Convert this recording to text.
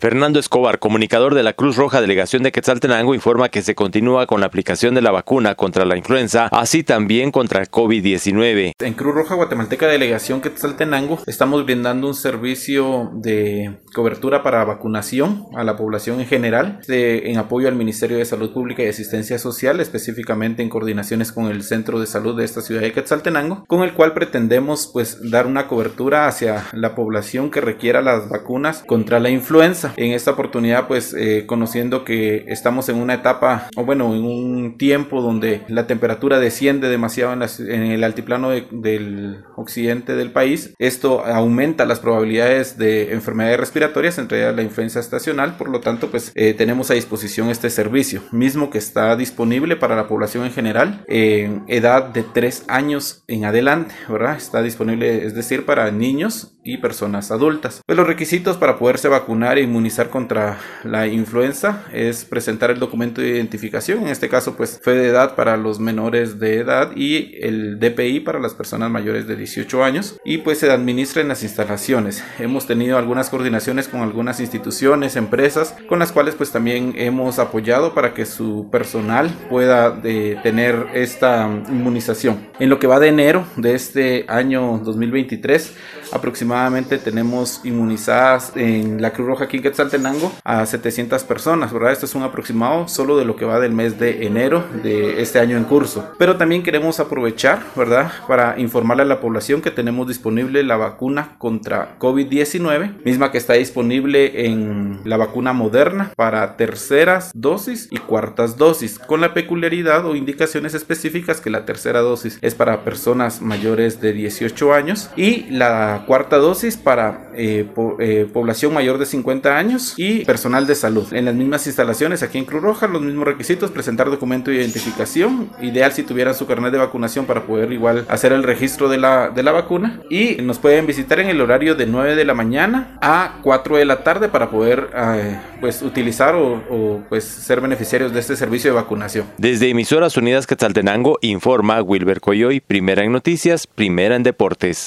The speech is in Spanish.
Fernando Escobar, comunicador de la Cruz Roja Delegación de Quetzaltenango, informa que se continúa con la aplicación de la vacuna contra la influenza, así también contra el COVID-19. En Cruz Roja Guatemalteca Delegación Quetzaltenango estamos brindando un servicio de cobertura para vacunación a la población en general, en apoyo al Ministerio de Salud Pública y Asistencia Social, específicamente en coordinaciones con el Centro de Salud de esta ciudad de Quetzaltenango, con el cual pretendemos pues dar una cobertura hacia la población que requiera las vacunas contra la influenza en esta oportunidad, pues eh, conociendo que estamos en una etapa, o bueno, en un tiempo donde la temperatura desciende demasiado en, el altiplano del occidente del país, esto aumenta las probabilidades de enfermedades respiratorias, entre ellas la influenza estacional, por lo tanto, pues eh, tenemos a disposición este servicio, mismo que está disponible para la población en general, en edad de 3 años en adelante, ¿verdad? Está disponible, es decir, para niños y personas adultas. Pues los requisitos para poderse vacunar e inmunizar contra la influenza es presentar el documento de identificación, en este caso pues fue de edad para los menores de edad y el DPI para las personas mayores de 18 años y pues se administra en las instalaciones. Hemos tenido algunas coordinaciones con algunas instituciones, empresas con las cuales pues también hemos apoyado para que su personal pueda eh, tener esta inmunización. En lo que va de enero de este año 2023 aproximadamente tenemos inmunizadas en la Cruz Roja aquí en Quetzaltenango a 700 personas, ¿verdad? Esto es un aproximado solo de lo que va del mes de enero de este año en curso. Pero también queremos aprovechar, ¿verdad? Para informarle a la población que tenemos disponible la vacuna contra COVID-19, misma que está disponible en la vacuna moderna para terceras dosis y cuartas dosis, con la peculiaridad o indicaciones específicas que la tercera dosis es para personas mayores de 18 años y la cuarta dosis dosis para eh, eh, población mayor de 50 años y personal de salud. En las mismas instalaciones aquí en Cruz Roja, los mismos requisitos, presentar documento de identificación, ideal si tuvieran su carnet de vacunación para poder igual hacer el registro de la, de la vacuna y nos pueden visitar en el horario de 9 de la mañana a 4 de la tarde para poder eh, pues utilizar o, o, pues ser beneficiarios de este servicio de vacunación. Desde Emisoras Unidas Quetzaltenango informa Wilber Coyoy, primera en noticias, primera en deportes.